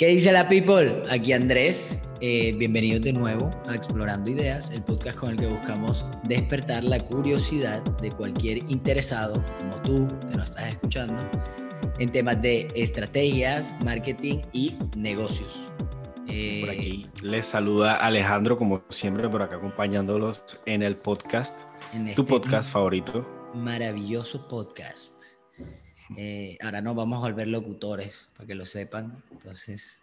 ¿Qué dice la people? Aquí Andrés. Eh, bienvenidos de nuevo a Explorando Ideas, el podcast con el que buscamos despertar la curiosidad de cualquier interesado, como tú, que nos estás escuchando, en temas de estrategias, marketing y negocios. Eh, por aquí les saluda Alejandro, como siempre, por acá acompañándolos en el podcast, en tu este podcast favorito. Maravilloso podcast. Eh, ahora nos vamos a volver locutores, para que lo sepan. Entonces.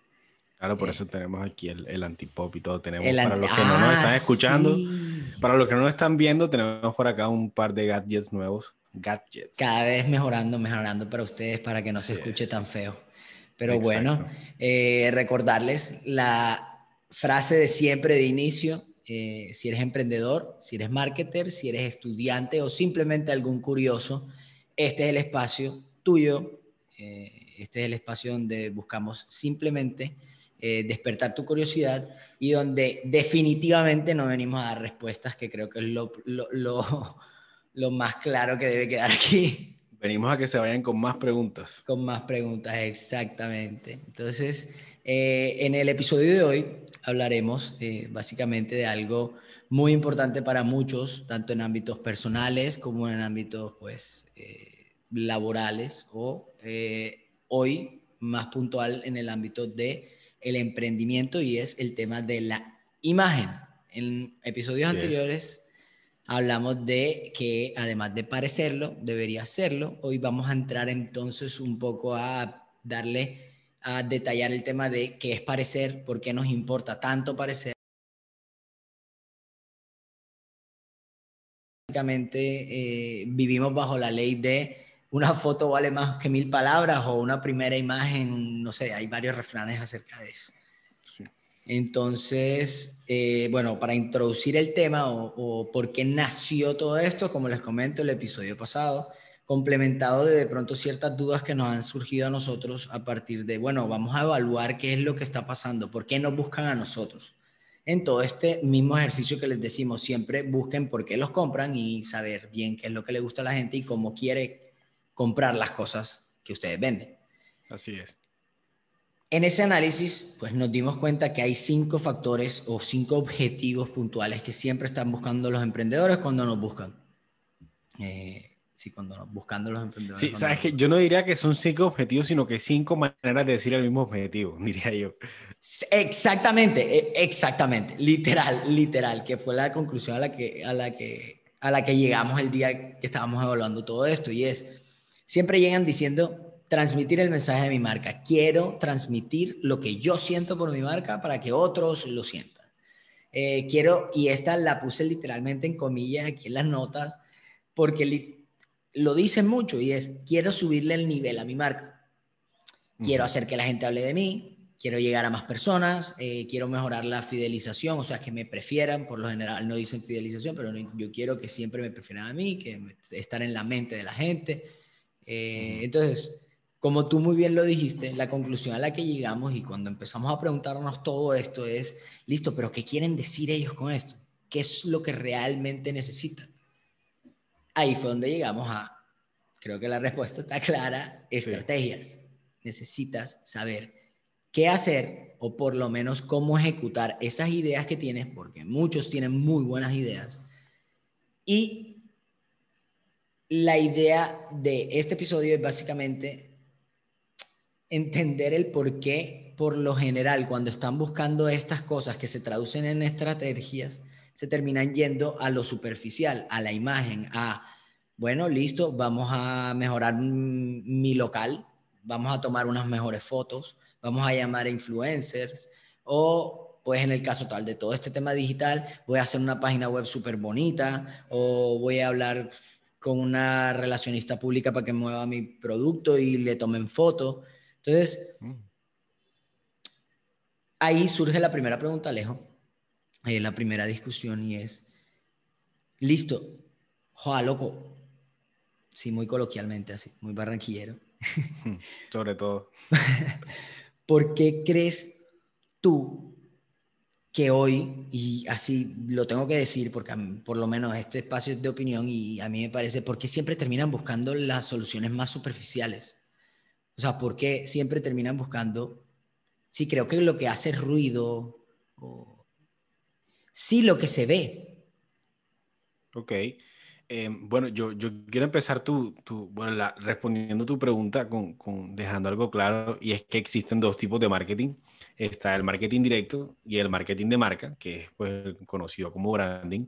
Claro, por eh, eso tenemos aquí el, el antipop y todo. Tenemos para los que no nos están ah, escuchando, para los que no nos están viendo, tenemos por acá un par de gadgets nuevos. Gadgets. Cada vez mejorando, mejorando para ustedes, para que no se escuche tan feo. Pero bueno, eh, recordarles la frase de siempre de inicio. si eres emprendedor, si eres marketer, si eres estudiante o simplemente algún curioso, este es el espacio tuyo. Eh, este es el espacio donde buscamos simplemente eh, despertar tu curiosidad y donde definitivamente no venimos a dar respuestas, que creo que es lo, lo, lo, más claro que debe quedar aquí. Venimos a que se vayan con más preguntas. Con más preguntas, exactamente. Entonces, eh, en el episodio de hoy hablaremos básicamente de algo muy importante para muchos, tanto en ámbitos personales como en ámbitos, pues, laborales o eh, hoy más puntual en el ámbito de el emprendimiento y es el tema de la imagen. En episodios anteriores hablamos de que además de parecerlo, debería serlo. Hoy vamos a entrar entonces un poco a darle a detallar el tema de qué es parecer, por qué nos importa tanto parecer. Básicamente eh, vivimos bajo la ley de una foto vale más que mil palabras o una primera imagen, no sé, hay varios refranes acerca de eso. Entonces, eh, bueno, para introducir el tema o, por qué nació todo esto, como les comento el episodio pasado, complementado de de pronto ciertas dudas que nos han surgido a nosotros a partir de, bueno, vamos a evaluar qué es lo que está pasando, por qué nos buscan a nosotros. En todo este mismo ejercicio que les decimos, siempre busquen por qué los compran y saber bien qué es lo que le gusta a la gente y cómo quiere comprar las cosas que ustedes venden. Así es. En ese análisis, pues nos dimos cuenta que hay cinco factores o cinco objetivos puntuales que siempre están buscando los emprendedores cuando nos buscan. Eh, sí, cuando nos buscando los emprendedores. Sí, sabes que yo no diría que son cinco objetivos, sino que cinco maneras de decir el mismo objetivo, diría yo. Exactamente, e, exactamente, literal, literal, que fue la conclusión a la que, a la que, a la que llegamos el día que estábamos evaluando todo esto y es siempre llegan diciendo transmitir el mensaje de mi marca. Quiero transmitir lo que yo siento por mi marca para que otros lo sientan. Eh, quiero, y esta la puse literalmente en comillas aquí en las notas, porque lo dicen mucho y es, quiero subirle el nivel a mi marca. Quiero hacer que la gente hable de mí, quiero llegar a más personas, eh, quiero mejorar la fidelización, o sea, que me prefieran, por lo general no dicen fidelización, pero yo quiero que siempre me prefieran a mí, que estar en la mente de la gente. Eh, entonces, como tú muy bien lo dijiste, la conclusión a la que llegamos y cuando empezamos a preguntarnos todo esto es, listo, pero ¿qué quieren decir ellos con esto? ¿Qué es lo que realmente necesitan? Ahí fue donde llegamos a, creo que la respuesta está clara, estrategias. Necesitas saber qué hacer o por lo menos cómo ejecutar esas ideas que tienes, porque muchos tienen muy buenas ideas, y la idea de este episodio es básicamente entender el por qué, por lo general, cuando están buscando estas cosas que se traducen en estrategias, se terminan yendo a lo superficial, a la imagen, a, bueno, listo, vamos a mejorar mi local, vamos a tomar unas mejores fotos, vamos a llamar a influencers o pues en el caso tal de todo este tema digital, voy a hacer una página web súper bonita o voy a hablar con una relacionista pública para que mueva mi producto y le tomen fotos. Entonces, mm. ahí surge la primera pregunta, Alejo, eh, la primera discusión y es, listo, joa, loco, sí, muy coloquialmente así, muy barranquillero. Sobre todo. ¿Por qué crees tú que hoy, y así lo tengo que decir porque por lo menos este espacio es de opinión y a mí me parece, porque siempre terminan buscando las soluciones más superficiales? O sea, ¿por qué siempre terminan buscando sí creo que lo que hace ruido, sí lo que se ve. Ok. Em, bueno, yo, yo, quiero empezar tu, tu bueno, respondiendo tu pregunta con, con, dejando algo claro, y es que existen dos tipos de marketing. Está el marketing directo y el marketing de marca, que es pues, conocido como branding.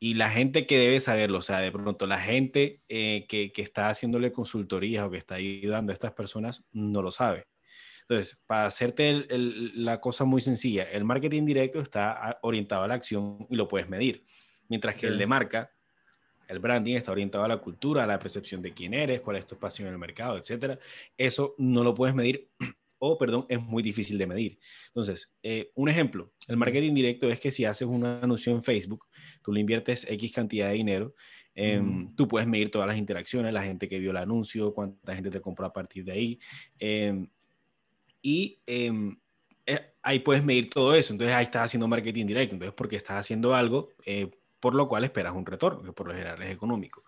Y la gente que debe saberlo, o sea, de pronto la gente eh, que, que, está haciéndole consultorías o que está ayudando a estas personas no lo sabe. Entonces, para hacerte la cosa muy sencilla, el marketing directo está orientado a la acción y lo puedes medir, mientras que el de marca el branding está orientado a la cultura, a la percepción de quién eres, cuál es tu espacio en el mercado, etcétera. Eso no lo puedes medir o, perdón, es muy difícil de medir. Entonces, eh, un ejemplo, el marketing directo es que si haces una anuncio en Facebook, tú le inviertes X cantidad de dinero, em, tú puedes medir todas las interacciones, la gente que vio el anuncio, cuánta gente te compró a partir de ahí. Em, y em, eh, ahí puedes medir todo eso. Entonces ahí estás haciendo marketing directo. Entonces, porque estás haciendo algo, eh, por lo cual esperas un retorno, que por lo general es económico.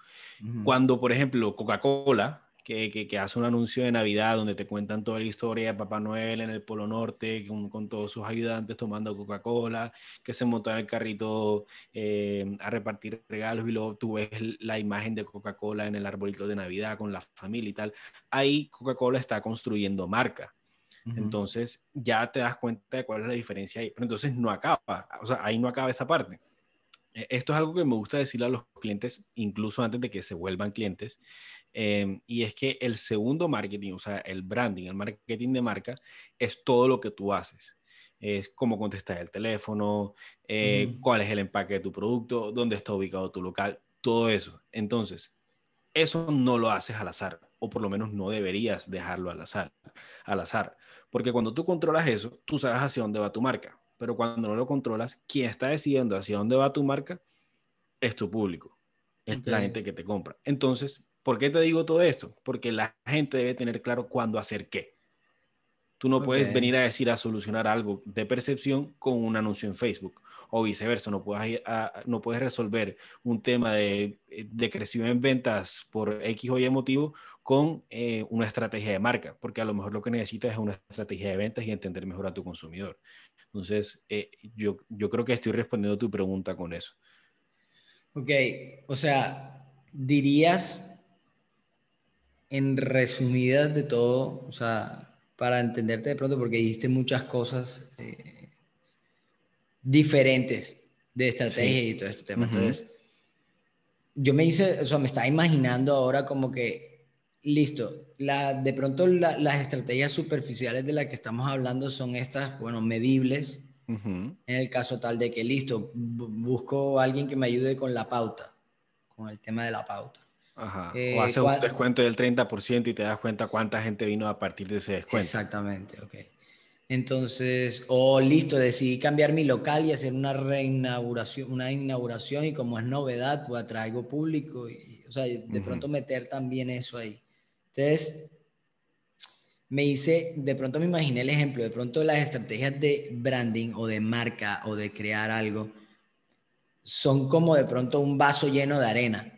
Cuando, por ejemplo, Coca-Cola, que, que, hace un anuncio de Navidad donde te cuentan toda la historia de Papá Noel en el Polo Norte, con, con todos sus ayudantes tomando Coca-Cola, que se montó en el carrito eh, a repartir regalos y luego tú ves la imagen de Coca-Cola en el arbolito de Navidad con la familia y tal. Ahí Coca-Cola está construyendo marca. Entonces ya te das cuenta de cuál es la diferencia ahí. Pero entonces no acaba, o sea, ahí no acaba esa parte. E, esto es algo que me gusta decirle a los clientes, incluso antes de que se vuelvan clientes, em, y es que el segundo marketing, o sea, el branding, el marketing de marca, es todo lo que tú haces. Es cómo contestar el teléfono, eh, cuál es el empaque de tu producto, dónde está ubicado tu local, todo eso. Entonces, eso no lo haces al azar, o por lo menos no deberías dejarlo al azar, al azar, porque cuando tú controlas eso, tú sabes hacia dónde va tu marca pero cuando no lo controlas, quien está decidiendo hacia dónde va tu marca es tu público, es la gente que te compra. Entonces, ¿por qué te digo todo esto? Porque la gente debe tener claro cuándo hacer qué. Tú no puedes venir a decir a solucionar algo de percepción con un anuncio en Facebook o viceversa. No puedes, no puedes resolver un tema de, de creación en ventas por X o Y motivo con eh, una estrategia de marca, porque a lo mejor lo que necesitas es una estrategia de ventas y entender mejor a tu consumidor. Entonces, eh, yo, yo creo que estoy respondiendo tu pregunta con eso. Ok, o sea, dirías en resumidas de todo, o sea, para entenderte de pronto, porque dijiste muchas cosas eh, diferentes de estrategia y todo este tema. Entonces, yo me hice, o sea, me estaba imaginando ahora como que, listo, la, de pronto las estrategias superficiales de las que estamos hablando son estas, bueno, medibles. En el caso tal de que, listo, busco a alguien que me ayude con la pauta, con el tema de la pauta. Ajá. Eh, o hace un descuento del 30% y te das cuenta cuánta gente vino a partir de ese descuento. Exactamente, ok. Entonces, o listo, decidí cambiar mi local y hacer una reinauguración, una inauguración y como es novedad, pues atraigo público y, o sea, de pronto meter también eso ahí. Entonces, me hice, de pronto me imaginé el ejemplo, de pronto las estrategias de branding o de marca o de crear algo son como de pronto un vaso lleno de arena.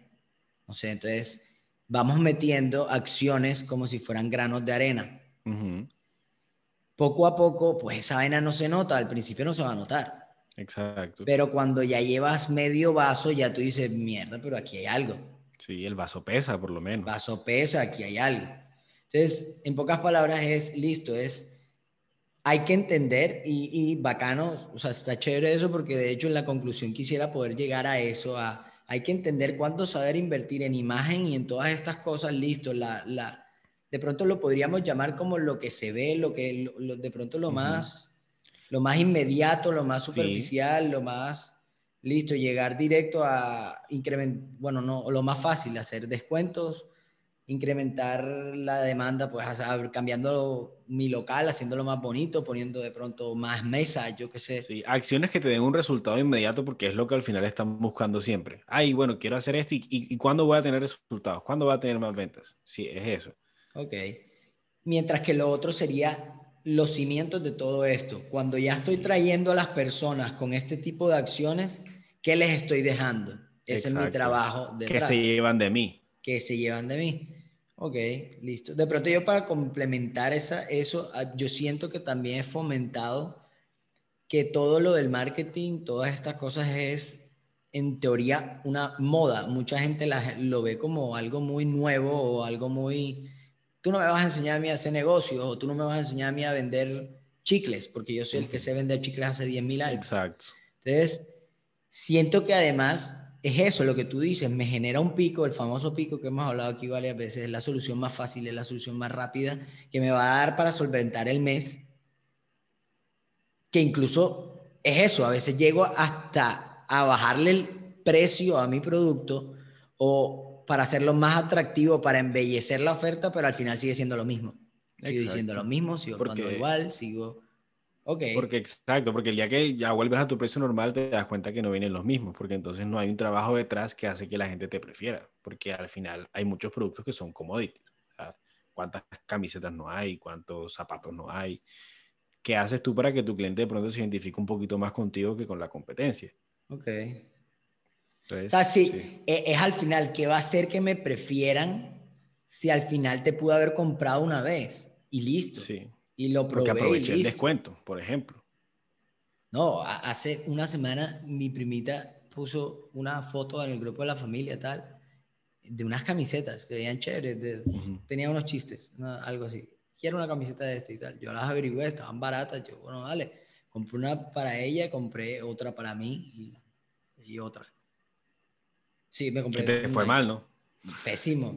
O sea, entonces vamos metiendo acciones como si fueran granos de arena. Poco a poco, pues esa arena no se nota, al principio no se va a notar. Exacto. Pero cuando ya llevas medio vaso, ya tú dices, mierda, pero aquí hay algo. Sí, el vaso pesa, por lo menos. El vaso pesa, aquí hay algo. Entonces, en pocas palabras, es listo, es. Hay que entender y, y bacano, o sea, está chévere eso porque de hecho en la conclusión quisiera poder llegar a eso, a hay que entender cuánto saber invertir en imagen y en todas estas cosas, listo, la, la, de pronto lo podríamos llamar como lo que se ve, lo que de pronto lo más, lo más inmediato, lo más superficial, lo más listo, llegar directo a incrementar, bueno, no, lo más fácil, hacer descuentos, incrementar la demanda, pues cambiando mi local, haciéndolo más bonito, poniendo de pronto más mesas, yo qué sé. Sí, acciones que te den un resultado inmediato porque es lo que al final están buscando siempre. Ay, bueno, quiero hacer esto y, y, ¿cuándo voy a tener resultados? ¿Cuándo voy a tener más ventas? Sí, es eso. Ok. Mientras que lo otro sería los cimientos de todo esto. Cuando ya estoy trayendo a las personas con este tipo de acciones, ¿Qué les estoy dejando? Ese es mi trabajo. Que se llevan de mí. Que se llevan de mí. Ok, listo. De pronto yo para complementar esa, eso, ah, yo siento que también he fomentado que todo lo del marketing, todas estas cosas es en teoría una moda. Mucha gente lo ve como algo muy nuevo o algo muy... Tú no me vas a enseñar a mí a hacer negocios o tú no me vas a enseñar a mí a vender chicles, porque yo soy el que sé vender chicles hace 10.000 años. Exacto. Entonces, siento que además es eso lo que tú dices, me genera un pico, el famoso pico que hemos hablado aquí varias veces, es la solución más fácil, es la solución más rápida que me va a dar para solventar el mes, que incluso es eso, a veces llego hasta a bajarle el precio a mi producto o para hacerlo más atractivo, para embellecer la oferta, pero al final sigue siendo lo mismo. Sigo diciendo lo mismo, sigo Porque... igual, sigo porque exacto, porque el día que ya vuelves a tu precio normal te das cuenta que no vienen los mismos, porque entonces no hay un trabajo detrás que hace que la gente te prefiera, porque al final hay muchos productos que son commodities. ¿Cuántas camisetas no hay? ¿Cuántos zapatos no hay? ¿Qué haces tú para que tu cliente de pronto se identifique un poquito más contigo que con la competencia? Ok. o sea, sí, e, Es, al final, ¿qué va a hacer que me prefieran si al final te pude haber comprado una vez y listo? Sí. Y lo probé. Porque aproveché el descuento, por ejemplo. No, hace una semana mi primita puso una foto en el grupo de la familia tal de unas camisetas que veían chéveres, tenía unos chistes, algo así. Quiero una camiseta de esto y tal. Yo las averigué, estaban baratas. Yo, bueno, dale. Compré una para ella, compré otra para mí y, otra. Sí, me compré. te fue mal, ¿no? Pésimo.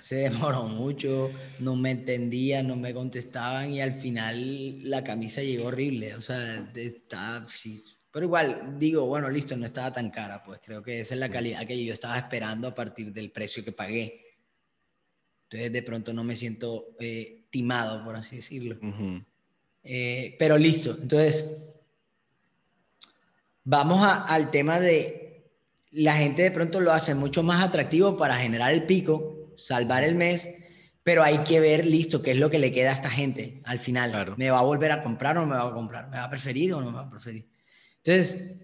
Se demoró mucho, no me entendían, no me contestaban y al final la camisa llegó horrible. O sea, está, sí. Pero igual, digo, bueno, listo, no estaba tan cara, pues creo que esa es la calidad que yo estaba esperando a partir del precio que pagué. Entonces, de pronto no me siento eh, timado, por así decirlo. Eh, pero listo, entonces, vamos al tema de la gente de pronto lo hace mucho más atractivo para generar el pico salvar el mes, pero hay que ver, listo, qué es lo que le queda a esta gente al final. ¿Me va a volver a comprar o no me va a comprar? ¿Me va a preferir o no me va a preferir? Entonces,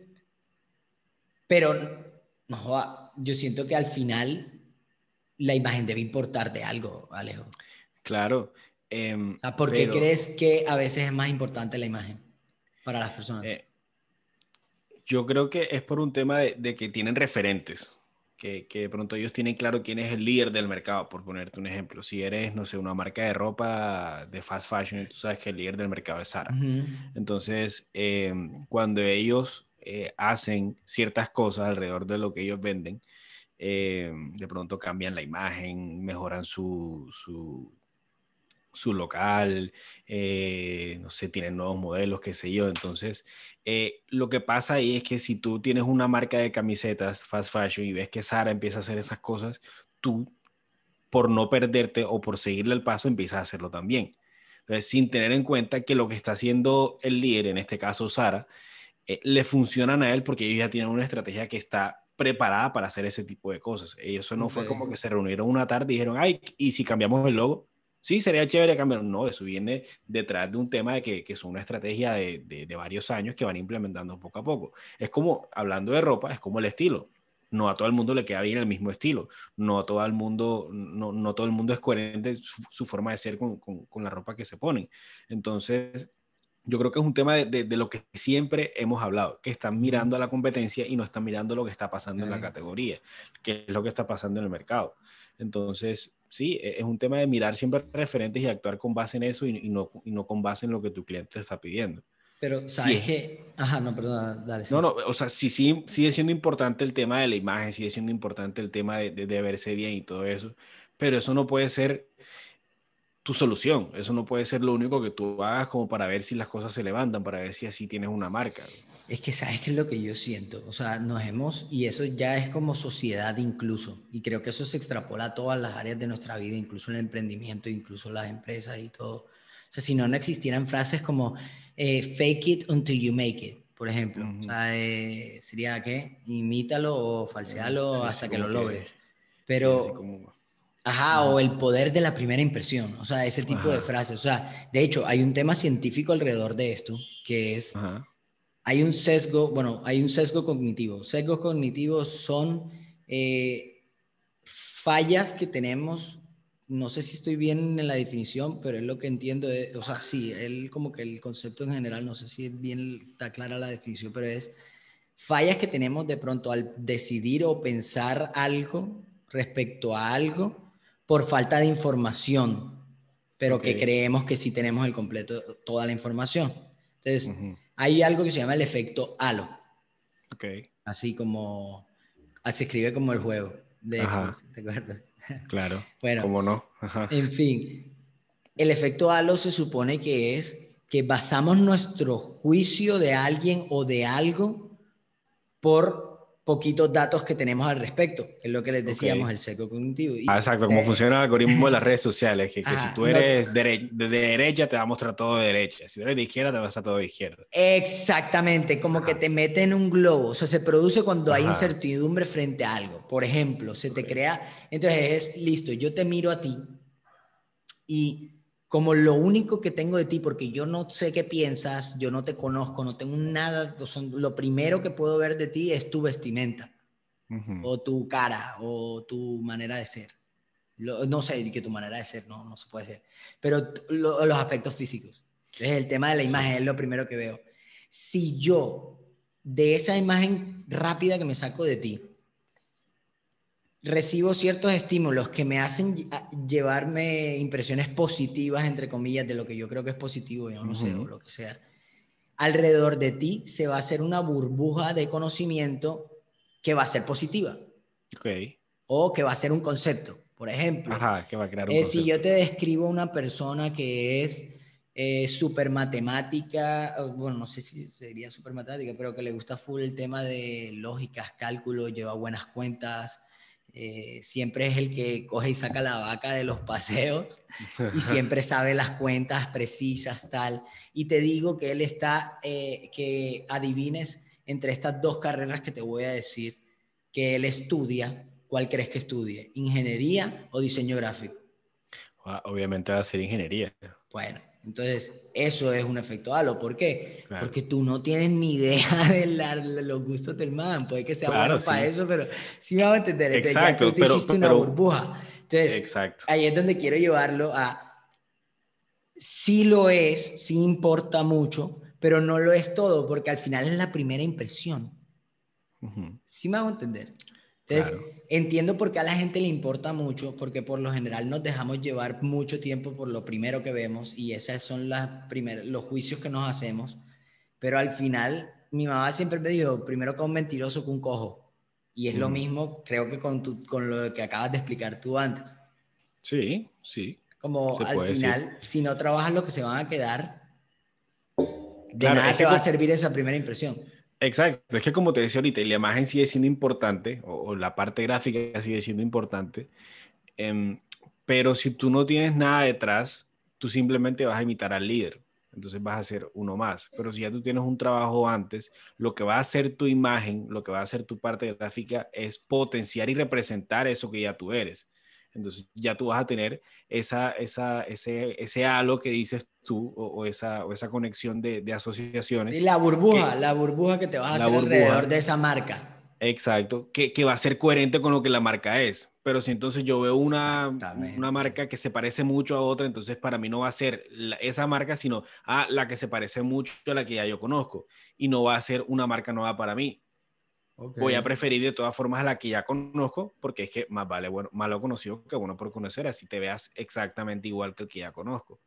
pero no, yo siento que al final la imagen debe importar de algo, Alejo. Claro. Em, ¿por qué crees que a veces es más importante la imagen para las personas? Eh, yo creo que es por un tema de que tienen referentes que, de pronto ellos tienen claro quién es el líder del mercado, por ponerte un ejemplo. Si eres, no sé, una marca de ropa de fast fashion, tú sabes que el líder del mercado es Sara. Entonces, em, cuando ellos eh, hacen ciertas cosas alrededor de lo que ellos venden, em, de pronto cambian la imagen, mejoran su, su su local, eh, no sé, tienen nuevos modelos, qué sé yo. Entonces, eh, lo que pasa ahí es que si tú tienes una marca de camisetas fast fashion y ves que Sara empieza a hacer esas cosas, tú, por no perderte o por seguirle el paso, empiezas a hacerlo también. Entonces, sin tener en cuenta que lo que está haciendo el líder, en este caso Sara, eh, le funcionan a él porque ellos ya tienen una estrategia que está preparada para hacer ese tipo de cosas. Eso no fue como que se reunieron una tarde y dijeron, ay, ¿y si cambiamos el logo? Sí, sería chévere cambiar. No, eso viene detrás de un tema de que, que son una estrategia de, de, varios años que van implementando poco a poco. Es como, hablando de ropa, es como el estilo. No a todo el mundo le queda bien el mismo estilo. No a todo el mundo, no, no todo el mundo es coherente su, forma de ser con, con, con, la ropa que se ponen. Entonces, yo creo que es un tema de, de, lo que siempre hemos hablado, que están mirando a la competencia y no están mirando lo que está pasando en la categoría, que es lo que está pasando en el mercado. Entonces, sí, e, es un tema de mirar siempre referentes y actuar con base en eso y, no, y no con base en lo que tu cliente está pidiendo. Pero, ¿sabes sí. Ajá, no, perdón, dale. No, no, o sea, sí, sí, sigue siendo importante el tema de la imagen, sigue siendo importante el tema de, de, de verse bien y todo eso, pero eso no puede ser tu solución. Eso no puede ser lo único que tú hagas como para ver si las cosas se levantan, para ver si así tienes una marca. Es que sabes qué es lo que yo siento. O sea, nos hemos, y eso ya es como sociedad incluso, y creo que eso se extrapola a todas las áreas de nuestra vida, incluso el emprendimiento, incluso las empresas y todo. O sea, si no, no existieran frases como eh, fake it until you make it, por ejemplo. O sea, eh, sería que imítalo o falsealo hasta que lo logres. Pero Ajá, o el poder de la primera impresión, o sea, ese tipo de frases. O sea, de hecho, hay un tema científico alrededor de esto, que es, hay un sesgo, bueno, hay un sesgo cognitivo. Sesgos cognitivos son eh, fallas que tenemos no sé si estoy bien en la definición, pero es lo que entiendo, o sea, sí, él como que el concepto en general, no sé si bien está clara la definición, pero es fallas que tenemos de pronto al decidir o pensar algo respecto a algo por falta de información, pero que creemos que sí tenemos el completo, toda la información. Entonces, hay algo que se llama el efecto halo. Okay. Así como, se escribe como el juego de Xbox, ¿te acuerdas? Claro. bueno, ¿cómo no? En fin, el efecto halo se supone que es que basamos nuestro juicio de alguien o de algo por poquitos datos que tenemos al respecto, que es lo que les decíamos, el seco cognitivo. ah, exacto, cómo eh, funciona el algoritmo de las redes sociales, que, si tú eres de, derecha te va a mostrar todo de derecha, si eres de izquierda te va a mostrar todo de izquierda. Exactamente, como que te mete en un globo, o sea, se produce cuando hay incertidumbre frente a algo. Por ejemplo, se te crea, entonces es listo, yo te miro a ti y como lo único que tengo de ti, porque yo no sé qué piensas, yo no te conozco, no tengo nada, lo primero que puedo ver de ti es tu vestimenta, o tu cara, o tu manera de ser. no sé que tu manera de ser, no, no se puede ser, pero los aspectos físicos. Es el tema de la imagen, es lo primero que veo. Si yo, de esa imagen rápida que me saco de ti, recibo ciertos estímulos que me hacen llevarme impresiones positivas, entre comillas, de lo que yo creo que es positivo, yo no sé, o lo que sea. Alrededor de ti se va a hacer una burbuja de conocimiento que va a ser positiva. Ok. O que va a ser un concepto. Por ejemplo, Ajá, que va a crear un eh, si yo te describo una persona que es eh, súper matemática, bueno, no sé si sería súper matemática, pero que le gusta full el tema de lógicas, cálculos, lleva buenas cuentas, eh, siempre es el que coge y saca la vaca de los paseos y siempre sabe las cuentas precisas, tal. Y te digo que él está, eh, que adivines entre estas dos carreras que te voy a decir, que él estudia, ¿cuál crees que estudie? ¿Ingeniería o diseño gráfico? Ah, obviamente va a ser ingeniería. Bueno, entonces, eso es un efecto halo. ¿Por qué? Porque tú no tienes ni idea de los gustos del man. Puede que sea bueno para eso, pero sí me va a entender. Exacto, tú hiciste una burbuja. Entonces, ahí es donde quiero llevarlo a... Sí lo es, sí importa mucho, pero no lo es todo, porque al final es la primera impresión. Sí me hago entender. Entonces, entiendo por qué a la gente le importa mucho, porque por lo general nos dejamos llevar mucho tiempo por lo primero que vemos y esos son las los juicios que nos hacemos. Pero al final, mi mamá siempre me dijo, primero que un mentiroso que un cojo. Y es lo mismo, creo que con, con lo que acabas de explicar tú antes. Sí, sí. Como al final, si no trabajas lo que se van a quedar, de nada te va a servir esa primera impresión. Exacto, es que como te decía ahorita, la imagen sigue siendo importante, o, la parte gráfica sigue siendo importante, em, pero si tú no tienes nada detrás, tú simplemente vas a imitar al líder, entonces vas a ser uno más. Pero si ya tú tienes un trabajo antes, lo que va a hacer tu imagen, lo que va a hacer tu parte gráfica es potenciar y representar eso que ya tú eres. Entonces ya tú vas a tener esa, esa, ese, ese halo que dices tú o, esa, o esa conexión de, de asociaciones. Sí, la burbuja, la burbuja que te vas a hacer alrededor de esa marca. Exacto, que, que, va a ser coherente con lo que la marca es. Pero si entonces yo veo una, una marca que se parece mucho a otra, entonces para mí no va a ser esa marca, sino a la que se parece mucho a la que ya yo conozco. Y no va a ser una marca nueva para mí. Voy a preferir de todas formas a la que ya conozco, porque es que más vale bueno, malo conocido que bueno por conocer, así te veas exactamente igual que el que ya conozco.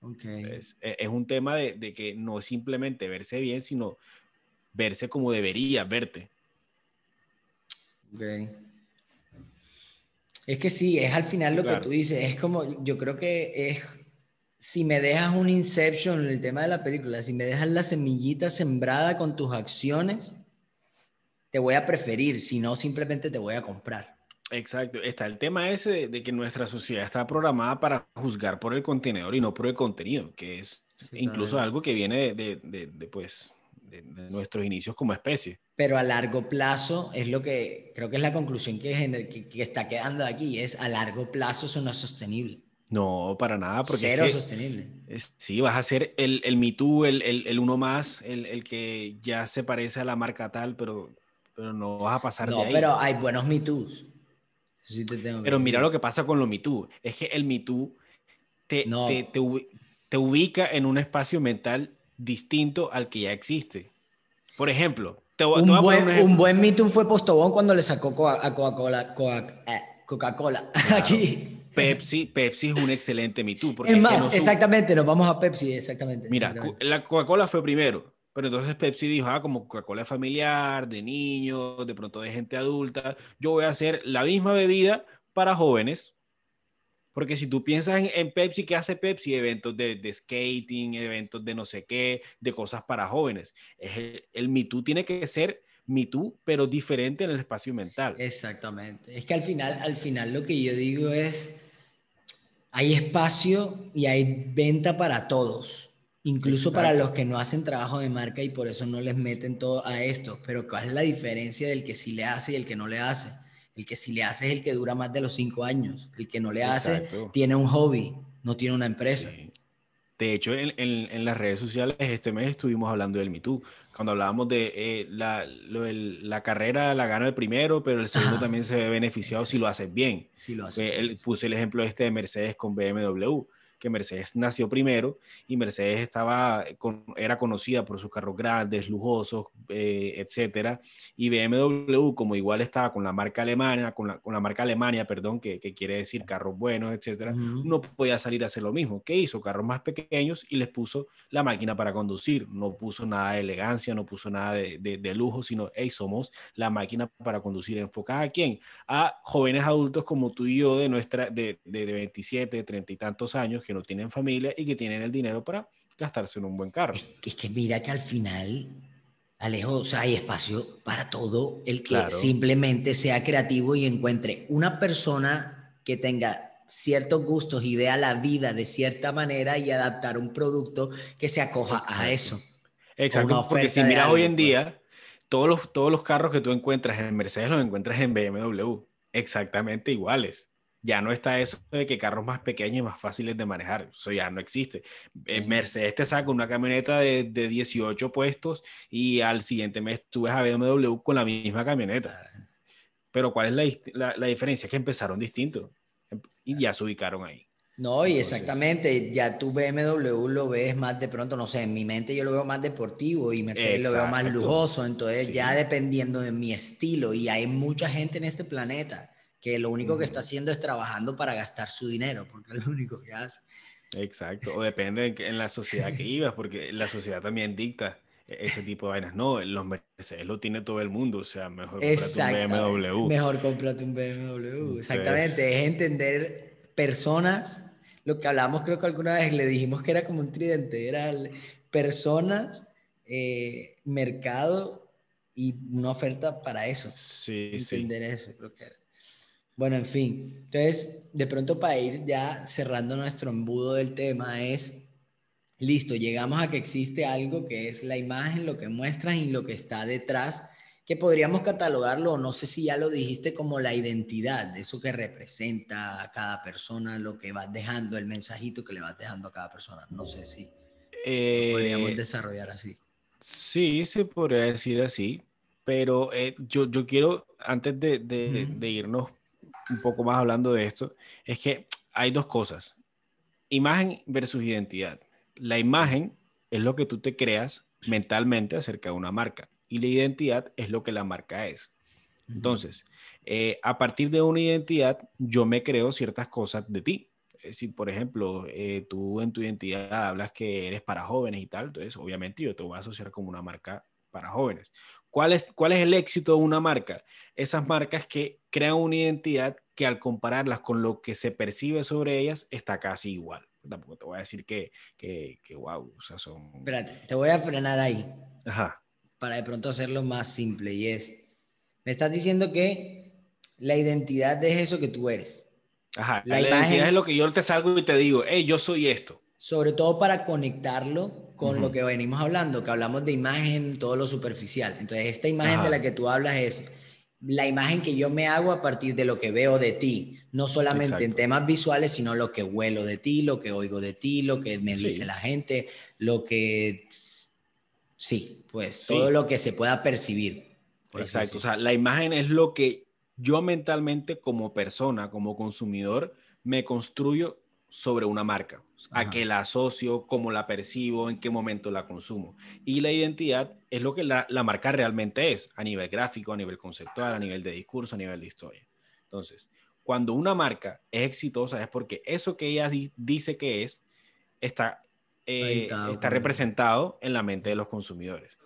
Okay. es, es, un tema de, de, que no simplemente verse bien, sino verse como debería verte. Okay. Es que sí, es al final lo que tú dices, es como, yo creo que es, si me dejas un inception en el tema de la película, si me dejas la semillita sembrada con tus acciones, te voy a preferir, si no, simplemente te voy a comprar. Exacto, está el tema ese de, que nuestra sociedad está programada para juzgar por el contenedor y no por el contenido, que es incluso algo que viene de, de, pues, de, nuestros inicios como especie. Pero a largo plazo es lo que creo que es la conclusión que, que, está quedando aquí, es a largo plazo eso no es sostenible. No, para nada, porque Cero sostenible. sí, vas a ser el, el Me Too, el, el, el uno más, el, el, que ya se parece a la marca tal, pero pero no vas a pasar no, de ahí. pero hay buenos Me Pero mira lo que pasa con lo Me Es que el Me te, te, te, ubica en un espacio mental distinto al que ya existe. Por ejemplo, un, buen, un, buen, Me fue Postobón cuando le sacó a Coca-Cola. Eh, Coca-Cola. Aquí. Pepsi, Pepsi es un excelente Me Es más, exactamente, nos vamos a Pepsi, exactamente. Mira, la Coca-Cola fue primero, pero entonces Pepsi dijo, ah, como Coca-Cola familiar, de niños, de pronto de gente adulta, yo voy a hacer la misma bebida para jóvenes. Porque si tú piensas en, Pepsi, ¿qué hace Pepsi? Eventos de, skating, eventos de no sé qué, de cosas para jóvenes. el, el Me tiene que ser Me pero diferente en el espacio mental. Exactamente. Es que al final, al final lo que yo digo es hay espacio y hay venta para todos, incluso para los que no hacen trabajo de marca y por eso no les meten todo a esto. Pero ¿cuál es la diferencia del que sí le hace y el que no le hace? El que sí le hace es el que dura más de los cinco años. El que no le hace tiene un hobby, no tiene una empresa. De hecho, en, en, las redes sociales este mes estuvimos hablando del Me Cuando hablábamos de eh, la, la, carrera la gana el primero, pero el segundo también se ve beneficiado si lo haces bien. Si lo haces bien. Puse el ejemplo este de Mercedes con BMW que Mercedes nació primero y Mercedes estaba, era conocida por sus carros grandes, lujosos, eh, etcétera. Y BMW, como igual estaba con la marca alemana, con la, con la marca Alemania, perdón, que, que, quiere decir carros buenos, etcétera, no podía salir a hacer lo mismo. ¿Qué hizo? Carros más pequeños y les puso la máquina para conducir. No puso nada de elegancia, no puso nada de, de, lujo, sino, hey, somos la máquina para conducir. ¿Enfocada a quién? A jóvenes adultos como tú y yo de nuestra, de, de, de 27, 30 y tantos años que no tienen familia y que tienen el dinero para gastarse en un buen carro. Es, que mira que al final, Alejo, o sea, hay espacio para todo el que simplemente sea creativo y encuentre una persona que tenga ciertos gustos y vea la vida de cierta manera y adaptar un producto que se acoja a eso. Exacto, porque si miras hoy en día, todos los, todos los carros que tú encuentras en Mercedes los encuentras en BMW, exactamente iguales ya no está eso de que carros más pequeños y más fáciles de manejar. Eso ya no existe. Eh, Mercedes te saca una camioneta de, de, 18 puestos y al siguiente mes tú ves a BMW con la misma camioneta. Pero ¿cuál es la, la, diferencia? Es que empezaron distinto em, y ya se ubicaron ahí. No, y exactamente, ya tu BMW lo ves más de pronto, no sé, en mi mente yo lo veo más deportivo y Mercedes lo veo más lujoso, entonces ya dependiendo de mi estilo y hay mucha gente en este planeta que lo único que está haciendo es trabajando para gastar su dinero, porque es lo único que hace. Exacto, o depende en, la sociedad que ibas, porque la sociedad también dicta e, ese tipo de vainas. No, los Mercedes lo tiene todo el mundo, o sea, mejor comprate un BMW. Mejor comprate un BMW, exactamente, es entender personas, lo que hablamos creo que alguna vez le dijimos que era como un tridente, era personas, eh, mercado y una oferta para eso. Sí, entender eso, creo que era. Bueno, en fin, entonces, de pronto para ir ya cerrando nuestro embudo del tema es, listo, llegamos a que existe algo que es la imagen, lo que muestran y lo que está detrás, que podríamos catalogarlo, no sé si ya lo dijiste, como la identidad, eso que representa a cada persona, lo que vas dejando, el mensajito que le vas dejando a cada persona. No sé si podríamos eh, desarrollar así. Sí, se podría decir así, pero eh, yo, yo quiero, antes de, de irnos un poco más hablando de esto, es que hay dos cosas. Imagen versus identidad. La imagen es lo que tú te creas mentalmente acerca de una marca y la identidad es lo que la marca es. Entonces, eh, a partir de una identidad, yo me creo ciertas cosas de ti. Si, por ejemplo, eh, tú en tu identidad hablas que eres para jóvenes y tal, entonces obviamente yo te voy a asociar como una marca para jóvenes. ¿Cuál es, ¿Cuál es el éxito de una marca? Esas marcas que crean una identidad que al compararlas con lo que se percibe sobre ellas está casi igual. Tampoco te voy a decir que, que, que wow, o sea, son... Espérate, te voy a frenar ahí. Ajá. Para de pronto hacerlo más simple y es, me estás diciendo que la identidad es eso que tú eres. Ajá, la, identidad es lo que yo te salgo y te digo, hey, yo soy esto. Sobre todo para conectarlo con lo que venimos hablando, que hablamos de imagen, todo lo superficial. Entonces, esta imagen de la que tú hablas es la imagen que yo me hago a partir de lo que veo de ti, no solamente en temas visuales, sino lo que huelo de ti, lo que oigo de ti, lo que me dice la gente, lo que... Sí, pues todo lo que se pueda percibir. Exacto, o sea, la imagen es lo que yo mentalmente como persona, como consumidor, me construyo sobre una marca, a qué la asocio, cómo la percibo, en qué momento la consumo. Y la identidad es lo que la, marca realmente es, a nivel gráfico, a nivel conceptual, a nivel de discurso, a nivel de historia. Entonces, cuando una marca es exitosa es porque eso que ella dice que es está, eh, está representado en la mente de los consumidores.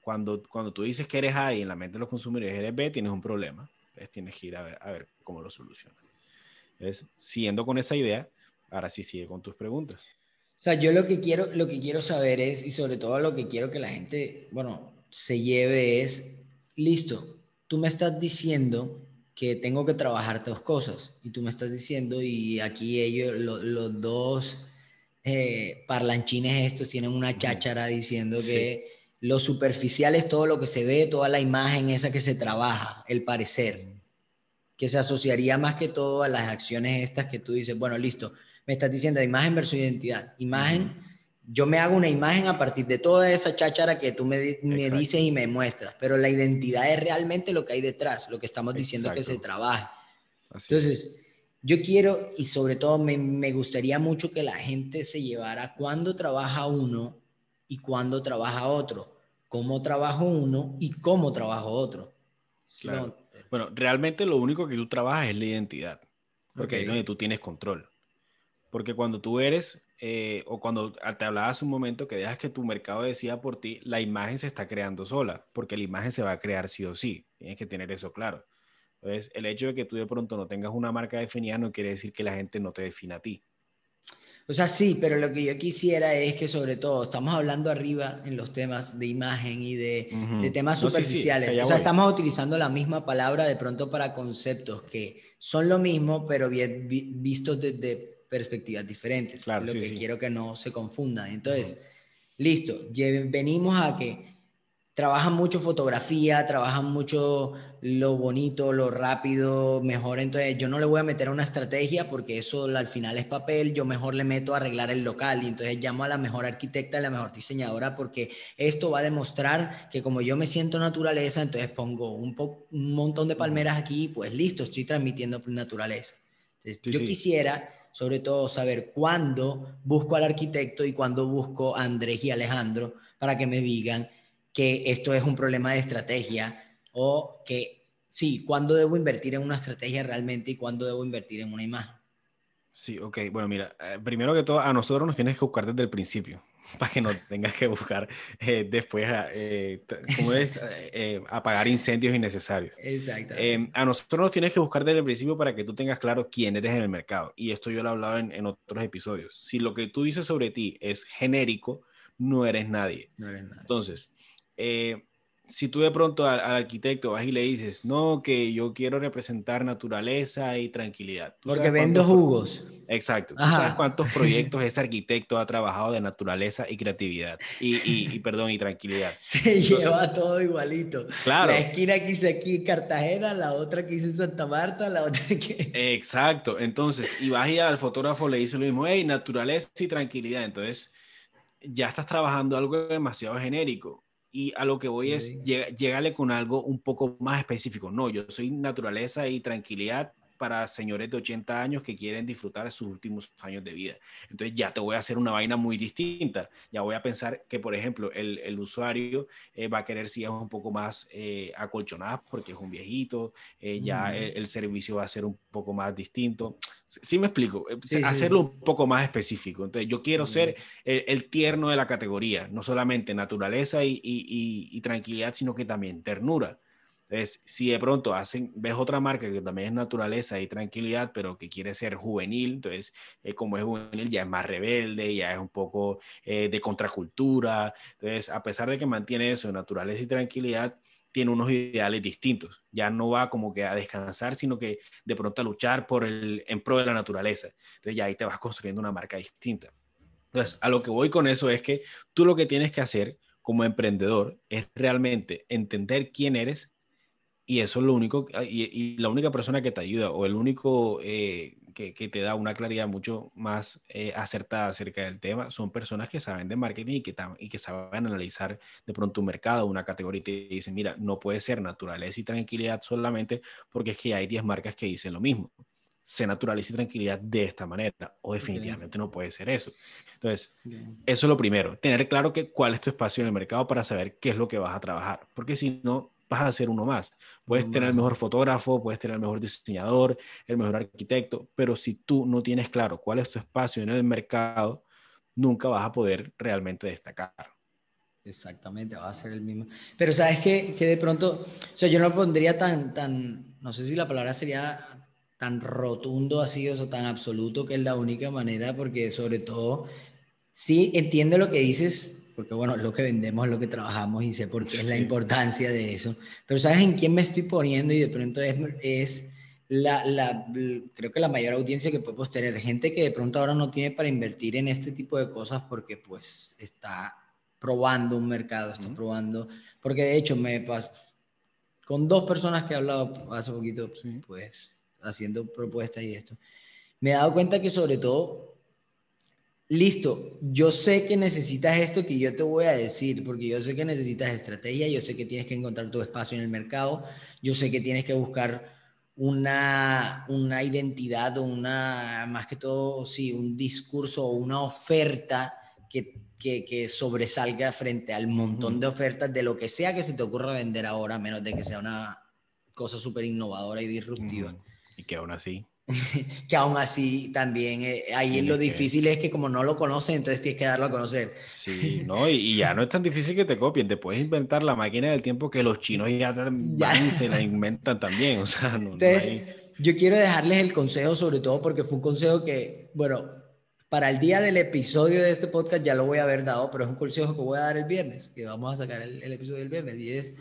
Cuando, cuando tú dices que eres A y en la mente de los consumidores eres B, tienes un problema. Entonces tienes que ir a ver, a ver cómo lo solucionas. Entonces, siguiendo con esa idea, ahora sí sigue con tus preguntas. O sea, yo lo que quiero, lo que quiero saber es, y sobre todo lo que quiero que la gente, bueno, se lleve es, listo, tú me estás diciendo que tengo que trabajar dos cosas, y tú me estás diciendo, y aquí ellos, los dos eh, parlanchines estos tienen una cháchara diciendo que lo superficial es todo lo que se ve, toda la imagen esa que se trabaja, el parecer, que se asociaría más que todo a las acciones estas que tú dices, bueno, listo, me estás diciendo imagen versus identidad. Imagen, yo me hago una imagen a partir de toda esa cháchara que tú me, me dices y me muestras, pero la identidad es realmente lo que hay detrás, lo que estamos diciendo que se trabaja. Entonces, yo quiero y sobre todo me, me gustaría mucho que la gente se llevara cuando trabaja uno y cuándo trabaja otro, cómo trabajo uno y cómo trabajo otro. Claro. Bueno, realmente lo único que tú trabajas es la identidad, porque ahí es donde tú tienes control. Porque cuando tú eres, eh, o cuando te hablaba hace un momento que dejas que tu mercado decida por ti, la imagen se está creando sola, porque la imagen se va a crear sí o sí. Tienes que tener eso claro. Entonces, el hecho de que tú de pronto no tengas una marca definida no quiere decir que la gente no te defina a ti. O sea, sí, pero lo que yo quisiera es que sobre todo estamos hablando arriba en los temas de imagen y de, temas superficiales. o sea, estamos utilizando la misma palabra de pronto para conceptos que son lo mismo, pero bien, vistos desde perspectivas diferentes. Claro, lo que quiero que no se confundan. Entonces, listo, venimos a que trabajan mucho fotografía, trabajan mucho lo bonito, lo rápido, mejor. Entonces, yo no le voy a meter una estrategia porque eso al final es papel. Yo mejor le meto a arreglar el local y entonces llamo a la mejor arquitecta, a la mejor diseñadora porque esto va a demostrar que como yo me siento naturaleza, entonces pongo un, un montón de palmeras aquí, pues listo, estoy transmitiendo naturaleza. yo quisiera sobre todo saber cuándo busco al arquitecto y cuándo busco a Andrés y Alejandro para que me digan que esto es un problema de estrategia o que sí, cuándo debo invertir en una estrategia realmente y cuándo debo invertir en una imagen. Sí, ok. Bueno, mira, eh, primero que todo, a nosotros nos tienes que buscar desde el principio, para que no tengas que buscar eh, después, eh, ¿cómo es? apagar incendios innecesarios. Exacto. a nosotros nos tienes que buscar desde el principio para que tú tengas claro quién eres en el mercado. Y esto yo lo he hablado en, en otros episodios. Si lo que tú dices sobre ti es genérico, no eres nadie. No eres nadie. Entonces, eh, si tú de pronto al, arquitecto vas y le dices, no, que yo quiero representar naturaleza y tranquilidad. Porque vendo jugos. Exacto. ¿Tú sabes cuántos proyectos ese arquitecto ha trabajado de naturaleza y creatividad? Y, y, perdón, y tranquilidad. Se lleva todo igualito. Claro. La esquina que hice aquí Cartagena, la otra que hice Santa Marta, la otra que... Exacto. Entonces, y vas y al fotógrafo le dice lo mismo, hey, naturaleza y tranquilidad. Entonces, ya estás trabajando algo demasiado genérico y a lo que voy es llegarle con algo un poco más específico. No, yo soy naturaleza y tranquilidad para señores de 80 años que quieren disfrutar sus últimos años de vida. Entonces ya te voy a hacer una vaina muy distinta. Ya voy a pensar que, por ejemplo, el, el usuario eh, va a querer si es un poco más eh, acolchonado porque es un viejito, eh, ya el, servicio va a ser un poco más distinto. Sí, me explico, hacerlo un poco más específico. Entonces yo quiero ser el, tierno de la categoría, no solamente naturaleza y, y, y tranquilidad, sino que también ternura. Entonces, si de pronto hacen, ves otra marca que también es naturaleza y tranquilidad, pero que quiere ser juvenil, entonces, eh, como es juvenil, ya es más rebelde, ya es un poco eh, de contracultura. Entonces, a pesar de que mantiene eso, naturaleza y tranquilidad, tiene unos ideales distintos. Ya no va como que a descansar, sino que de pronto a luchar por el, en pro de la naturaleza. Entonces, ya ahí te vas construyendo una marca distinta. Entonces, a lo que voy con eso es que tú lo que tienes que hacer como emprendedor es realmente entender quién eres y eso es lo único, y, la única persona que te ayuda o el único, eh, que, que, te da una claridad mucho más eh, acertada acerca del tema son personas que saben de marketing y que, y que saben analizar de pronto un mercado, una categoría y te dicen, mira, no puede ser naturaleza y tranquilidad solamente porque es que hay 10 marcas que dicen lo mismo. Se naturaliza y tranquilidad de esta manera o definitivamente no puede ser eso. Entonces, eso es lo primero, tener claro que cuál es tu espacio en el mercado para saber qué es lo que vas a trabajar, porque si no, vas a ser uno más. Puedes tener el mejor fotógrafo, puedes tener el mejor diseñador, el mejor arquitecto, pero si tú no tienes claro cuál es tu espacio en el mercado, nunca vas a poder realmente destacar. Exactamente, va a ser el mismo. Pero sabes que, que de pronto, o sea, yo no lo pondría tan, tan, no sé si la palabra sería tan rotundo así o tan absoluto que es la única manera, porque sobre todo, sí entiendo lo que dices, porque bueno, lo que vendemos, lo que trabajamos y sé por qué es la importancia de eso. Pero ¿sabes en quién me estoy poniendo? Y de pronto es, es la, la, creo que la mayor audiencia que podemos tener, gente que de pronto ahora no tiene para invertir en este tipo de cosas porque pues está probando un mercado, está probando, porque de hecho me pasó con dos personas que he hablado hace poquito, pues haciendo propuestas y esto, me he dado cuenta que sobre todo listo, yo sé que necesitas esto que yo te voy a decir, porque yo sé que necesitas estrategia, yo sé que tienes que encontrar tu espacio en el mercado, yo sé que tienes que buscar una, una identidad o una, más que todo, sí, un discurso o una oferta que, que, que sobresalga frente al montón de ofertas de lo que sea que se te ocurra vender ahora, menos de que sea una cosa súper innovadora y disruptiva. Y que aún así que aún así también eh, ahí lo difícil es que como no lo conocen, entonces tienes que darlo a conocer. Sí, no, y, ya no es tan difícil que te copien, te puedes inventar la máquina del tiempo que los chinos ya, ya. se la inventan también, o sea, no, entonces, yo quiero dejarles el consejo sobre todo porque fue un consejo que, bueno, para el día del episodio de este podcast ya lo voy a haber dado, pero es un consejo que voy a dar el viernes, que vamos a sacar el, el episodio del viernes, y es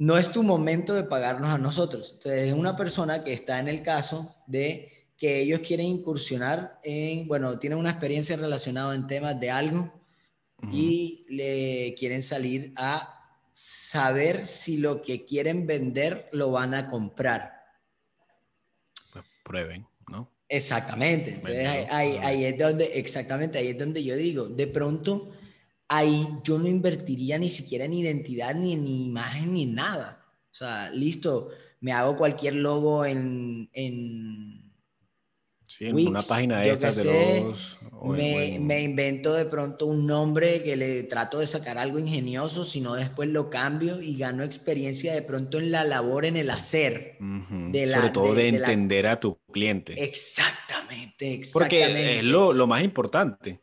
no es tu momento de pagarnos a nosotros. Entonces, es una persona que está en el caso de que ellos quieren incursionar en, bueno, tienen una experiencia relacionada en temas de algo y le quieren salir a saber si lo que quieren vender lo van a comprar. Pues prueben, ¿no? Exactamente. Entonces, ahí, ahí, es donde, exactamente, ahí es donde yo digo, de pronto ahí yo no invertiría ni siquiera en identidad, ni en imagen, ni en nada. O sea, listo, me hago cualquier logo en... en sí, en una página de estas de los... Me, me, invento de pronto un nombre que le trato de sacar algo ingenioso, sino después lo cambio y gano experiencia de pronto en la labor, en el hacer. de la, Sobre todo de, entender a tu cliente. Exactamente, exactamente. Porque es lo, lo más importante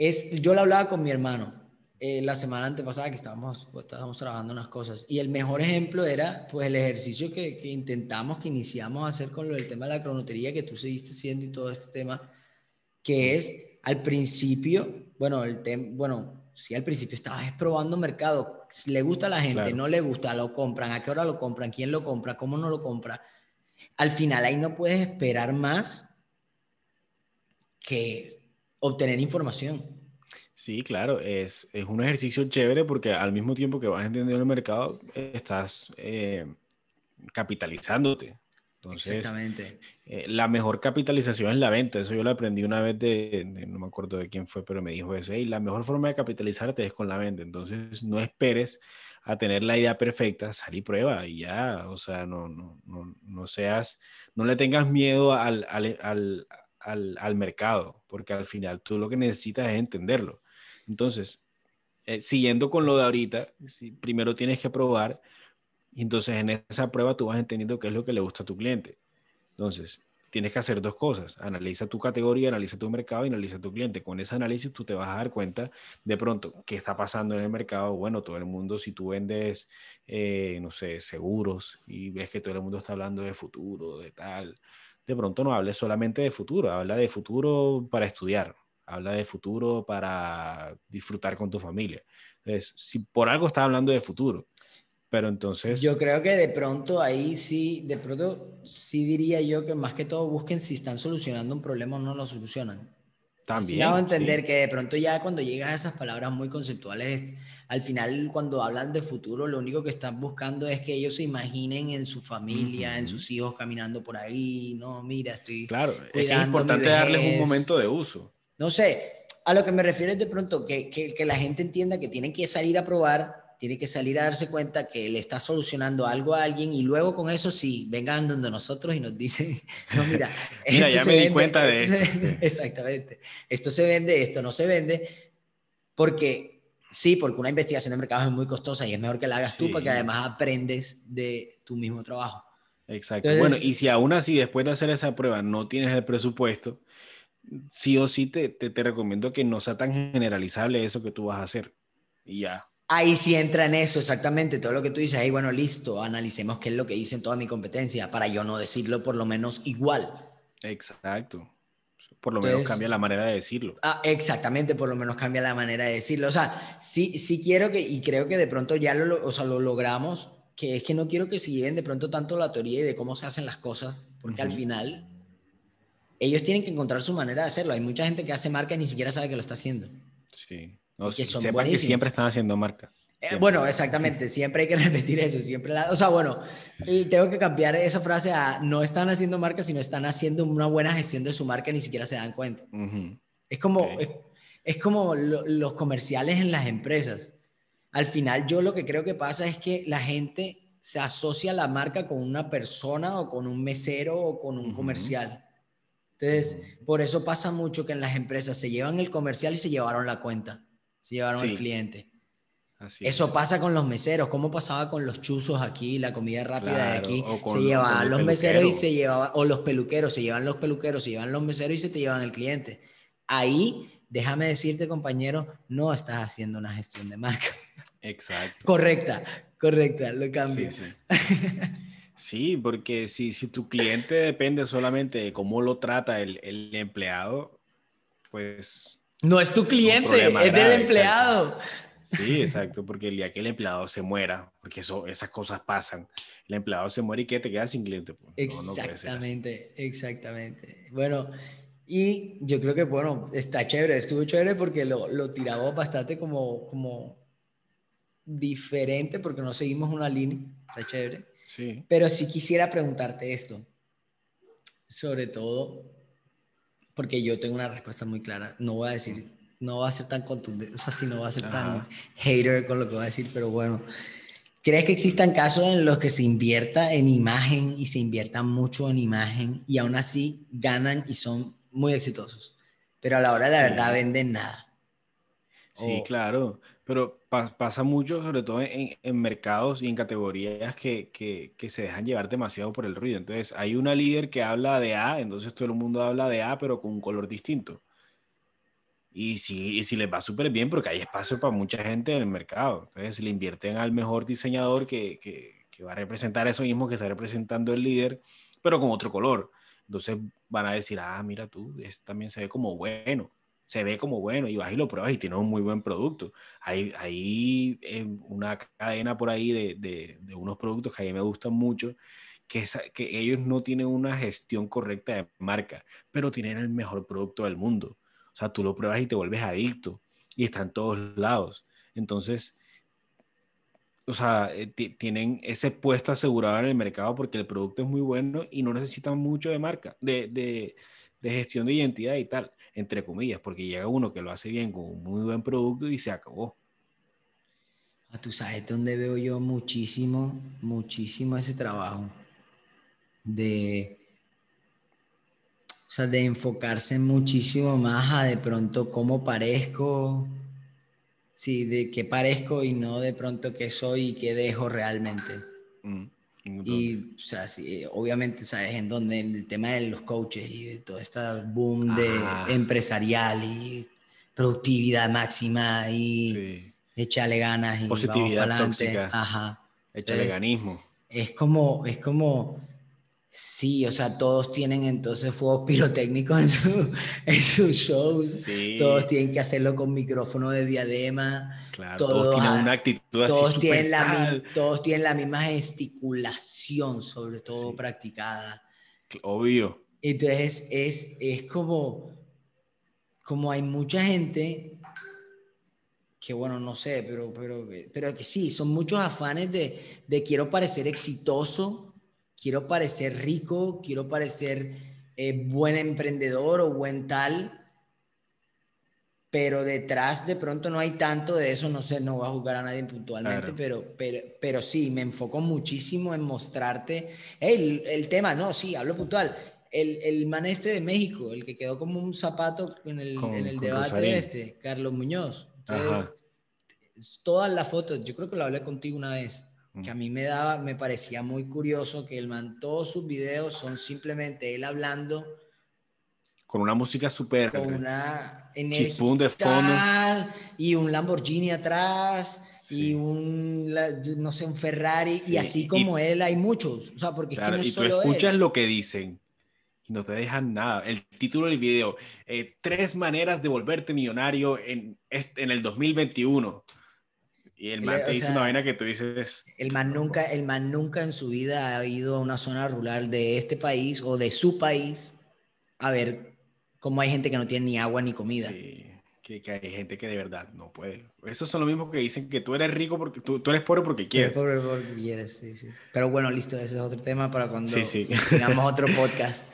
es, yo lo hablaba con mi hermano eh, la semana antepasada que estábamos, pues, estábamos trabajando unas cosas y el mejor ejemplo era pues el ejercicio que, que intentamos, que iniciamos a hacer con lo del tema de la cronotería que tú seguiste haciendo y todo este tema, que es al principio, bueno, el tema, bueno, sí, al principio estabas probando mercado, le gusta a la gente, no le gusta, lo compran, a qué hora lo compran, quién lo compra, cómo no lo compra. Al final ahí no puedes esperar más que obtener información. Sí, claro, es, es, un ejercicio chévere porque al mismo tiempo que vas entendiendo el mercado, estás eh, capitalizándote. Entonces, Exactamente. Eh, la mejor capitalización es la venta. Eso yo lo aprendí una vez de, no me acuerdo de quién fue, pero me dijo eso. Y la mejor forma de capitalizarte es con la venta. Entonces, no esperes a tener la idea perfecta, sal y prueba y ya. O sea, no, no, no, no seas, no le tengas miedo al, al, al al, al, mercado, porque al final tú lo que necesitas es entenderlo. Entonces, eh, siguiendo con lo de ahorita, primero tienes que probar y entonces en esa prueba tú vas entendiendo qué es lo que le gusta a tu cliente. Entonces, tienes que hacer dos cosas. Analiza tu categoría, analiza tu mercado y analiza tu cliente. Con ese análisis tú te vas a dar cuenta de pronto qué está pasando en el mercado. Bueno, todo el mundo, si tú vendes, eh, no sé, seguros y ves que todo el mundo está hablando de futuro, de tal, de pronto no hable solamente de futuro, habla de futuro para estudiar, habla de futuro para disfrutar con tu familia. Entonces, si por algo está hablando de futuro, pero entonces... Yo creo que de pronto ahí sí, de pronto sí diría yo que más que todo busquen si están solucionando un problema o no lo solucionan. También. Así a entender que de pronto ya cuando llegas a esas palabras muy conceptuales, al final cuando hablan de futuro, lo único que están buscando es que ellos se imaginen en su familia, en sus hijos caminando por ahí, no, mira, estoy... Claro, es, es importante darles un momento de uso. No sé, a lo que me refiero es de pronto que, que, que la gente entienda que tienen que salir a probar tiene que salir a darse cuenta que le está solucionando algo a alguien y luego con eso sí, vengan donde nosotros y nos dicen, no, mira, mira ya me di cuenta de esto. Exactamente, esto se vende, esto no se vende, porque sí, porque una investigación de mercado es muy costosa y es mejor que la hagas tú porque además aprendes de tu mismo trabajo. Exacto. bueno, y si aún así después de hacer esa prueba no tienes el presupuesto, sí o sí te, te, te recomiendo que no sea tan generalizable eso que tú vas a hacer. Y ya, Ahí sí entra en eso, exactamente, todo lo que tú dices, ahí bueno, listo, analicemos qué es lo que dice en toda mi competencia, para yo no decirlo por lo menos igual. Exacto. Por lo menos cambia la manera de decirlo. Ah, exactamente, por lo menos cambia la manera de decirlo. O sea, sí, sí quiero que, y creo que de pronto ya lo, o sea, lo logramos, que es que no quiero que se lleven de pronto tanto la teoría y de cómo se hacen las cosas, porque al final ellos tienen que encontrar su manera de hacerlo. Hay mucha gente que hace marca y ni siquiera sabe que lo está haciendo. Sí. No, que son que siempre están haciendo marca. Eh, bueno, exactamente, siempre hay que repetir eso, siempre o sea, bueno, tengo que cambiar esa frase a no están haciendo marca, sino están haciendo una buena gestión de su marca y ni siquiera se dan cuenta. Es como, es, como los comerciales en las empresas. Al final yo lo que creo que pasa es que la gente se asocia la marca con una persona o con un mesero o con un comercial. Entonces, por eso pasa mucho que en las empresas se llevan el comercial y se llevaron la cuenta se llevaron al cliente. Eso pasa con los meseros, ¿cómo pasaba con los chuzos aquí, la comida rápida de aquí? se llevaban los meseros y se llevaban, o los peluqueros, se llevan los peluqueros, se llevan los meseros y se te llevan el cliente. Ahí, déjame decirte, compañero, no estás haciendo una gestión de marca. Exacto. correcta, correcta, lo cambio. Sí, sí. porque si, si tu cliente depende solamente de cómo lo trata el, el empleado, pues no es tu cliente, es del empleado. Sí, exacto, porque el día que el empleado se muera, porque eso, esas cosas pasan, el empleado se muere y que te quedas sin cliente. Pues. exactamente, exactamente. Bueno, y yo creo que, bueno, está chévere, estuvo chévere porque lo, lo tiramos bastante como, como diferente, porque no seguimos una línea, está chévere. Sí. Pero sí quisiera preguntarte esto, sobre todo porque yo tengo una respuesta muy clara. No voy a decir, no va a ser tan contundente, o sea, si no va a ser tan hater con lo que voy a decir, pero bueno. ¿Crees que existan casos en los que se invierta en imagen y se invierta mucho en imagen y aún así ganan y son muy exitosos? Pero a la hora de la verdad venden nada. Sí, claro, pero pasa mucho, sobre todo en, en, mercados y en categorías que, que, que, se dejan llevar demasiado por el ruido. Entonces, hay una líder que habla de A, entonces todo el mundo habla de A, pero con un color distinto. Y si, y si les va súper bien, porque hay espacio para mucha gente en el mercado. Entonces, le invierten al mejor diseñador que, que, que va a representar eso mismo que está representando el líder, pero con otro color. Entonces, van a decir, ah, mira tú, este también se ve como bueno se ve como bueno y vas y lo pruebas y tienes un muy buen producto. Hay, hay eh, una cadena por ahí de, de, unos productos que a mí me gustan mucho, que, es, que ellos no tienen una gestión correcta de marca, pero tienen el mejor producto del mundo. O sea, tú lo pruebas y te vuelves adicto y está en todos lados. Entonces, o sea, eh, tienen ese puesto asegurado en el mercado porque el producto es muy bueno y no necesitan mucho de marca, de, de, de gestión de identidad y tal entre comillas, porque llega uno que lo hace bien con un muy buen producto y se acabó. Ah, tú sabes dónde veo yo muchísimo, muchísimo ese trabajo de, o sea, de enfocarse muchísimo más a de pronto cómo parezco, sí, de qué parezco y no de pronto qué soy y qué dejo realmente. Mm. Y, o sea, sí, obviamente, ¿sabes? En donde el tema de los coaches y de todo este boom de empresarial y productividad máxima y sí. échale ganas y positividad tóxica. Ajá. Échale ganismo. Es como, es como, Sí, o sea, todos tienen entonces fuegos pirotécnicos en, su, en sus shows. Todos tienen que hacerlo con micrófono de diadema. Claro, todos, tienen una actitud todos así tienen la, Todos tienen la misma gesticulación, sobre todo practicada. Obvio. Entonces es, es como, como hay mucha gente que bueno, no sé, pero, pero, pero que sí, son muchos afanes de, de quiero parecer exitoso, quiero parecer rico, quiero parecer eh, buen emprendedor o buen tal, pero detrás de pronto no hay tanto de eso, no sé, no voy a jugar a nadie puntualmente, pero, pero, pero sí, me enfoco muchísimo en mostrarte el, el tema, no, sí, hablo puntual, el, el man este de México, el que quedó como un zapato en el, en el debate de este, Carlos Muñoz. Entonces, todas las fotos, yo creo que lo hablé contigo una vez, que a mí me daba, me parecía muy curioso que el man, todos sus videos son simplemente él hablando. Con una música súper. Con una energía. de fondo. Y un Lamborghini atrás. Y un, no sé, un Ferrari. Y así como él hay muchos. O sea, porque es que no y tú escuchas lo que dicen no te dejan nada. El título del video, eh, tres maneras de volverte millonario en, en el 2021. Y el man te dice una vaina que tú dices... El man, nunca, el man nunca en su vida ha ido a una zona rural de este país o de su país a ver cómo hay gente que no tiene ni agua ni comida. Sí que, hay gente que de verdad no puede. Esos son los mismos que dicen que tú eres rico porque tú, tú eres pobre porque quieres. pobre porque quieres, sí, sí. Pero bueno, listo, ese es otro tema para cuando tengamos otro podcast.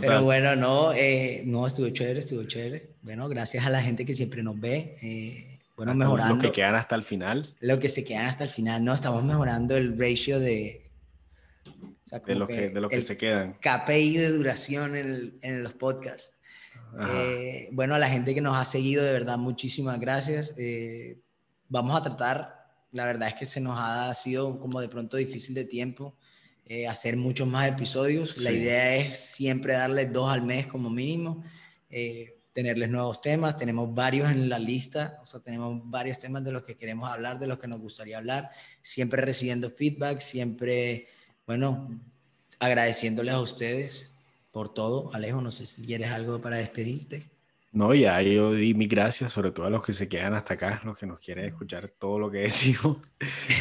Pero bueno, no, eh, no, estuvo chévere, estuvo chévere. Bueno, gracias a la gente que siempre nos ve. Eh, bueno, mejorando. Los que quedan hasta el final. Lo que se quedan hasta el final, no, estamos mejorando el ratio de... de lo que, de lo que se quedan. KPI de duración en, en los podcasts. Eh, bueno, a la gente que nos ha seguido, de verdad, muchísimas gracias. Eh, vamos a tratar, la verdad es que se nos ha sido como de pronto difícil de tiempo eh, hacer muchos más episodios. La idea es siempre darles dos al mes como mínimo, tenerles nuevos temas. Tenemos varios en la lista, o sea, tenemos varios temas de los que queremos hablar, de los que nos gustaría hablar, siempre recibiendo feedback, siempre, bueno, agradeciéndoles a ustedes por todo. Alejo, no sé si quieres algo para despedirte. No, ya yo di mis gracias, sobre todo a los que se quedan hasta acá, los que nos quieren escuchar todo lo que decimos.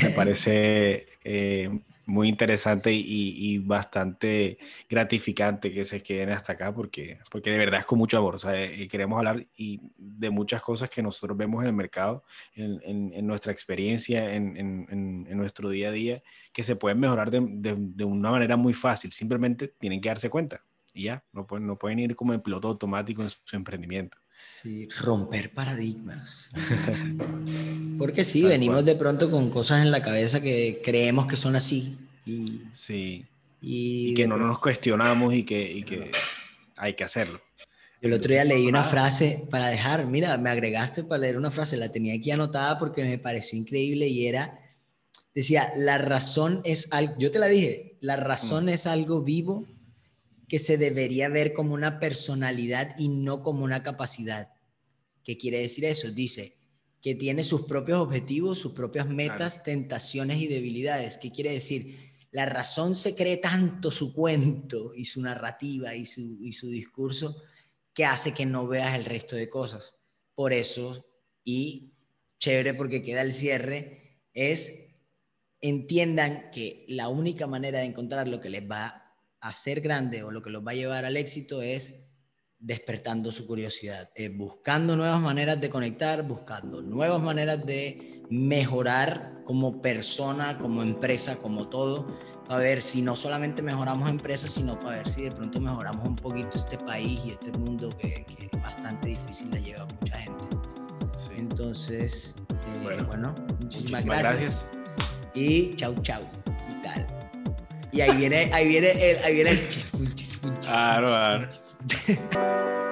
Me parece eh, muy interesante y, bastante gratificante que se queden hasta acá porque, porque de verdad es con mucho amor. O sea, eh, queremos hablar y de muchas cosas que nosotros vemos en el mercado, en, nuestra experiencia, en, nuestro día a día, que se pueden mejorar de, de una manera muy fácil. Simplemente tienen que darse cuenta y ya, no pueden, no pueden ir como en piloto automático en su emprendimiento. Sí, romper paradigmas. Porque sí, venimos de pronto con cosas en la cabeza que creemos que son así. Y, sí. Y, que no nos cuestionamos y que, y que hay que hacerlo. el otro día leí una frase para dejar, mira, me agregaste para leer una frase, la tenía aquí anotada porque me pareció increíble y era, decía, la razón es algo, yo te la dije, la razón mm. es algo vivo que se debería ver como una personalidad y no como una capacidad. ¿Qué quiere decir eso? Dice que tiene sus propios objetivos, sus propias metas, tentaciones y debilidades. ¿Qué quiere decir? La razón se cree tanto su cuento y su narrativa y su, y su discurso que hace que no veas el resto de cosas. Por eso, y chévere porque queda el cierre, es entiendan que la única manera de encontrar lo que les va a ser grande o lo que los va a llevar al éxito es despertando su curiosidad, eh, buscando nuevas maneras de conectar, buscando nuevas maneras de mejorar como persona, como empresa, como todo, para ver si no solamente mejoramos empresas, sino para ver si de pronto mejoramos un poquito este país y este mundo que, es bastante difícil de llevar a mucha gente. Entonces, eh, bueno, muchísimas, gracias. Y chau, chau. Y ahí viene, ahí viene el, ahí viene el chispun, chispun, chispun. Claro, claro.